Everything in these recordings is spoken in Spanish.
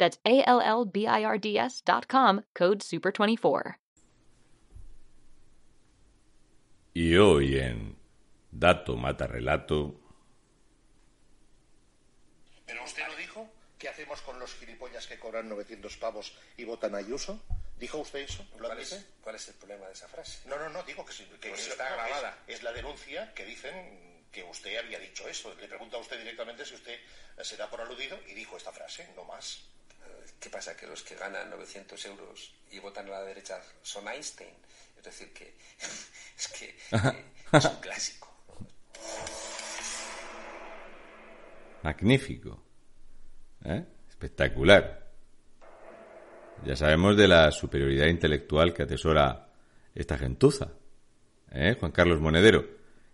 That's A-L-L-B-I-R-D-S dot com, code SUPER24. Y hoy en Dato Mata Relato... ¿Pero usted no dijo qué hacemos con los gilipollas que cobran 900 pavos y votan a Ayuso? ¿Dijo usted eso? ¿Lo ¿Cuál es, cuál es el problema de esa frase? No, no, no, digo que, sí, que Pues es- está no, grabada. Es, es la denuncia que dicen que usted había dicho eso. Le pregunta a usted directamente si usted se da por aludido y dijo esta frase, no más. ¿Qué pasa? ¿Que los que ganan 900 euros y votan a la derecha son Einstein? Es decir, que es que eh, es un clásico. Magnífico. ¿Eh? Espectacular. Ya sabemos de la superioridad intelectual que atesora esta gentuza. ¿Eh? Juan Carlos Monedero.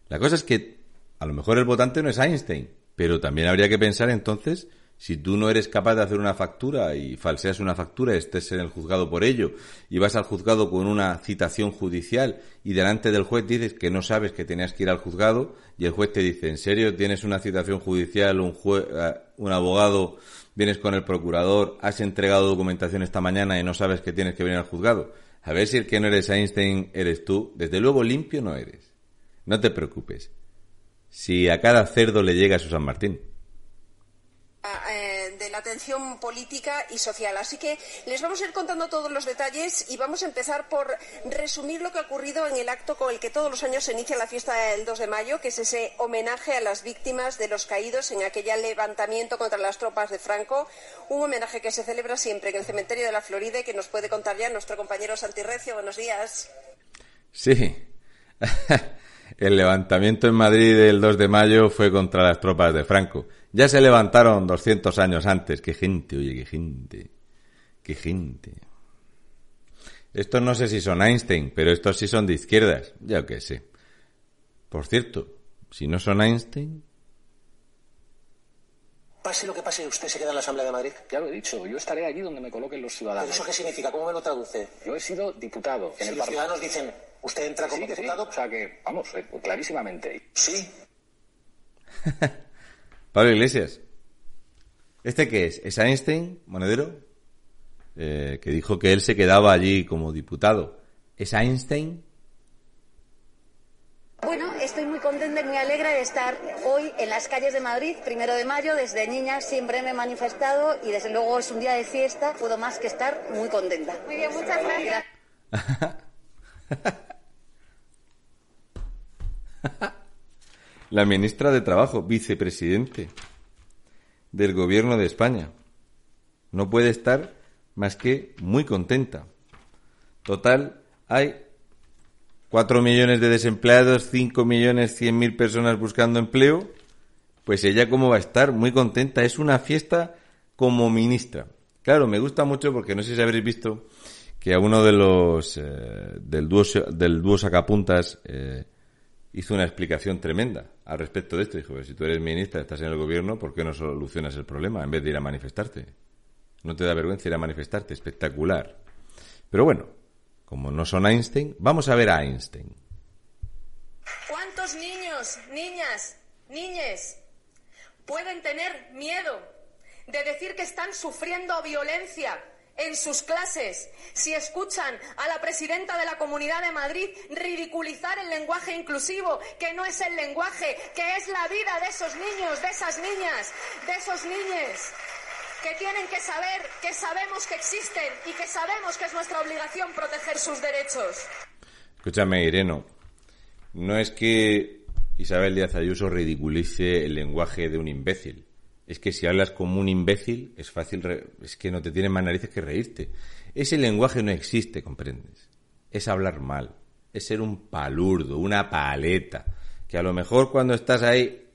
La cosa es que a lo mejor el votante no es Einstein, pero también habría que pensar entonces si tú no eres capaz de hacer una factura y falseas una factura, estés en el juzgado por ello, y vas al juzgado con una citación judicial y delante del juez dices que no sabes que tenías que ir al juzgado y el juez te dice, ¿en serio tienes una citación judicial, un, jue- eh, un abogado, vienes con el procurador, has entregado documentación esta mañana y no sabes que tienes que venir al juzgado? A ver si el que no eres Einstein eres tú. Desde luego limpio no eres. No te preocupes. Si a cada cerdo le llega su San Martín. La atención política y social. Así que les vamos a ir contando todos los detalles y vamos a empezar por resumir lo que ha ocurrido en el acto con el que todos los años se inicia la fiesta del 2 de mayo, que es ese homenaje a las víctimas de los caídos en aquel levantamiento contra las tropas de Franco. Un homenaje que se celebra siempre en el cementerio de la Florida y que nos puede contar ya nuestro compañero Santi Recio. Buenos días. Sí. El levantamiento en Madrid del 2 de mayo fue contra las tropas de Franco. Ya se levantaron 200 años antes. Qué gente, oye, qué gente. Qué gente. Estos no sé si son Einstein, pero estos sí son de izquierdas. Ya que sé. Por cierto, si no son Einstein, Pase lo que pase, usted se queda en la Asamblea de Madrid. Ya lo he dicho, yo estaré allí donde me coloquen los ¿Pero ciudadanos. eso qué significa? ¿Cómo me lo traduce? Yo he sido diputado en Si el los Parlamento. ciudadanos dicen, usted entra como Sí, que sí, diputado. o sea que, vamos, eh, clarísimamente. Sí. Pablo Iglesias. ¿Este qué es? ¿Es Einstein, monedero? Eh, que dijo que él se quedaba allí como diputado. ¿Es Einstein? Bueno, estoy muy contenta y muy alegre de estar hoy en las calles de Madrid, primero de mayo. Desde niña siempre me he manifestado y desde luego es un día de fiesta. Puedo más que estar muy contenta. Muy bien, muchas gracias. La ministra de Trabajo, vicepresidente del Gobierno de España. No puede estar más que muy contenta. Total, hay 4 millones de desempleados, 5 millones 100 mil personas buscando empleo. Pues ella cómo va a estar, muy contenta. Es una fiesta como ministra. Claro, me gusta mucho porque no sé si habréis visto que a uno de los eh, del dúo del dúo sacapuntas eh, hizo una explicación tremenda al respecto de esto. Dijo, "Pero si tú eres ministra, estás en el gobierno, ¿por qué no solucionas el problema en vez de ir a manifestarte? No te da vergüenza ir a manifestarte, espectacular. Pero bueno, como no son Einstein, vamos a ver a Einstein. ¿Cuántos niños, niñas, niñes pueden tener miedo de decir que están sufriendo violencia en sus clases si escuchan a la presidenta de la Comunidad de Madrid ridiculizar el lenguaje inclusivo, que no es el lenguaje, que es la vida de esos niños, de esas niñas, de esos niños que tienen que saber que sabemos que existen y que sabemos que es nuestra obligación proteger sus derechos. Escúchame, Ireno. No es que Isabel Díaz Ayuso ridiculice el lenguaje de un imbécil. Es que si hablas como un imbécil, es fácil, re- es que no te tienen más narices que reírte. Ese lenguaje no existe, comprendes. Es hablar mal. Es ser un palurdo, una paleta. Que a lo mejor cuando estás ahí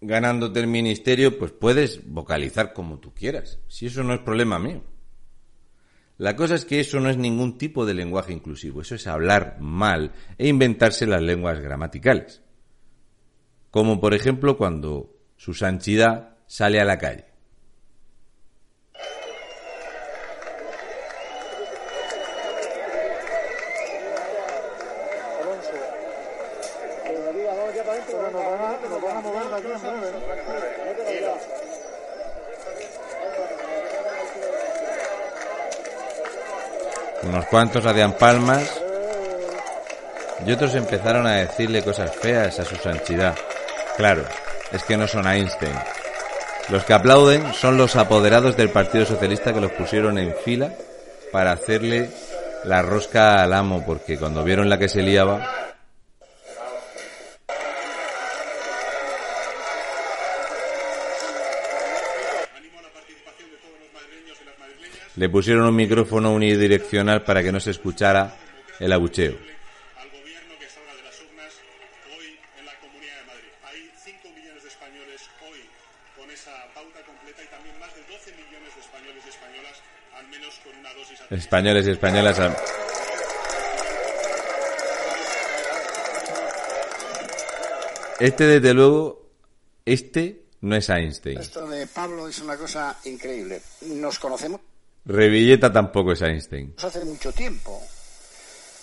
ganándote el ministerio, pues puedes vocalizar como tú quieras. Si eso no es problema mío. La cosa es que eso no es ningún tipo de lenguaje inclusivo, eso es hablar mal e inventarse las lenguas gramaticales. Como por ejemplo cuando su santidad sale a la calle. Unos cuantos hacían palmas y otros empezaron a decirle cosas feas a su santidad. Claro, es que no son Einstein. Los que aplauden son los apoderados del Partido Socialista que los pusieron en fila para hacerle la rosca al amo, porque cuando vieron la que se liaba, le pusieron un micrófono unidireccional para que no se escuchara el abucheo. al gobierno que salga de las urnas hoy en la Comunidad de Madrid. Hay 5 millones de españoles hoy con esa pauta completa y también más de 12 millones de españoles y españolas, al menos con una dosis Españoles y españolas. a- Este, desde luego, este no es Einstein. Esto de Pablo es una cosa increíble. Nos conocemos Revilleta tampoco es Einstein. hace mucho tiempo.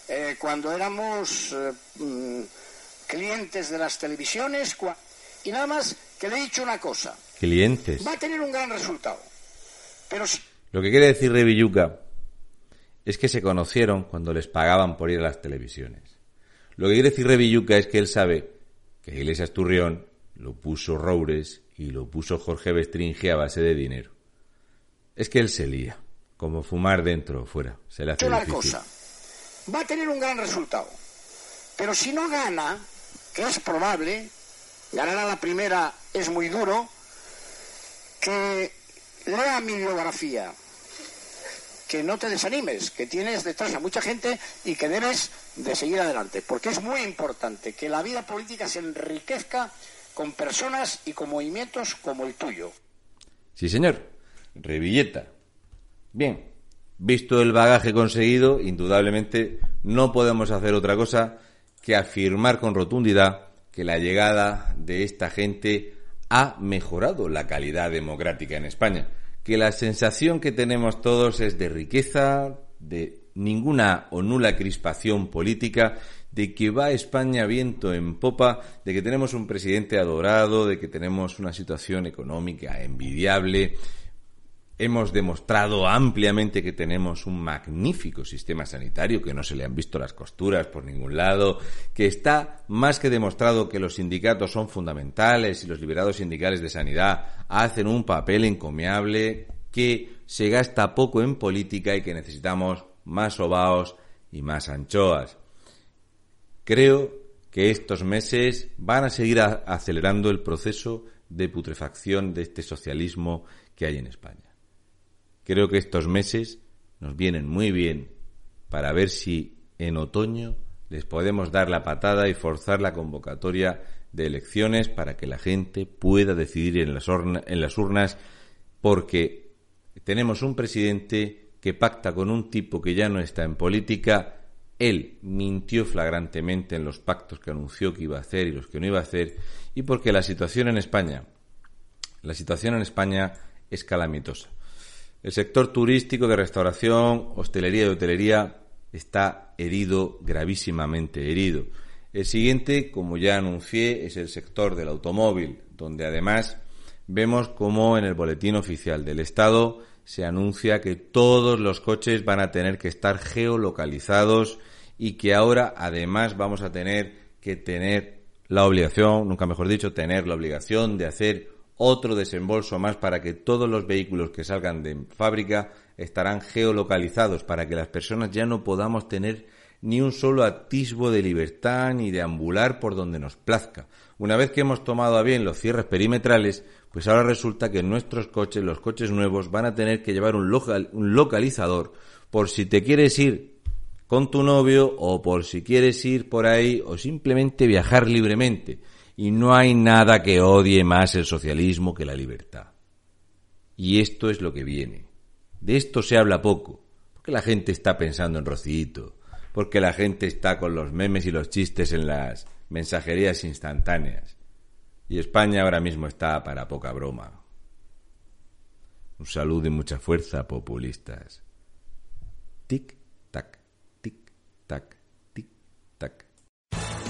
Eh, cuando éramos eh, mm, clientes de las televisiones. Y nada más que le he dicho una cosa. Clientes. Va a tener un gran resultado. Pero si Lo que quiere decir Revilluca es que se conocieron cuando les pagaban por ir a las televisiones. Lo que quiere decir Revilluca es que él sabe que Iglesias Turrión lo puso Roures y lo puso Jorge Bestringe a base de dinero. Es que él se lía, como fumar dentro o fuera. Se le hace una difícil. cosa. Va a tener un gran resultado. Pero si no gana, que es probable, ganar a la primera es muy duro, que lea mi biografía, que no te desanimes, que tienes detrás a mucha gente y que debes de seguir adelante, porque es muy importante que la vida política se enriquezca con personas y con movimientos como el tuyo. Sí, señor. Revilleta. Bien. Visto el bagaje conseguido, indudablemente no podemos hacer otra cosa que afirmar con rotundidad que la llegada de esta gente ha mejorado la calidad democrática en España. Que la sensación que tenemos todos es de riqueza, de ninguna o nula crispación política, de que va España viento en popa, de que tenemos un presidente adorado, de que tenemos una situación económica envidiable. Hemos demostrado ampliamente que tenemos un magnífico sistema sanitario, que no se le han visto las costuras por ningún lado, que está más que demostrado que los sindicatos son fundamentales y los liberados sindicales de sanidad hacen un papel encomiable, que se gasta poco en política y que necesitamos más sobaos y más anchoas. Creo que estos meses van a seguir acelerando el proceso de putrefacción de este socialismo que hay en España. Creo que estos meses nos vienen muy bien para ver si en otoño les podemos dar la patada y forzar la convocatoria de elecciones para que la gente pueda decidir en las, urnas porque tenemos un presidente que pacta con un tipo que ya no está en política. Él mintió flagrantemente en los pactos que anunció que iba a hacer y los que no iba a hacer y porque la situación en España, la situación en España es calamitosa. El sector turístico de restauración, hostelería y hotelería está herido, gravísimamente herido. El siguiente, como ya anuncié, es el sector del automóvil, donde además vemos como en el boletín oficial del Estado se anuncia que todos los coches van a tener que estar geolocalizados y que ahora además vamos a tener que tener la obligación, nunca mejor dicho, tener la obligación de hacer otro desembolso más para que todos los vehículos que salgan de fábrica estarán geolocalizados para que las personas ya no podamos tener ni un solo atisbo de libertad ni de ambular por donde nos plazca. Una vez que hemos tomado a bien los cierres perimetrales, pues ahora resulta que nuestros coches, los coches nuevos, van a tener que llevar un, un localizador por si te quieres ir con tu novio o por si quieres ir por ahí o simplemente viajar libremente. Y no hay nada que odie más el socialismo que la libertad. Y esto es lo que viene. De esto se habla poco, porque la gente está pensando en Rocito, porque la gente está con los memes y los chistes en las mensajerías instantáneas. Y España ahora mismo está para poca broma. Un saludo y mucha fuerza, populistas. Tic, tac, tic, tac.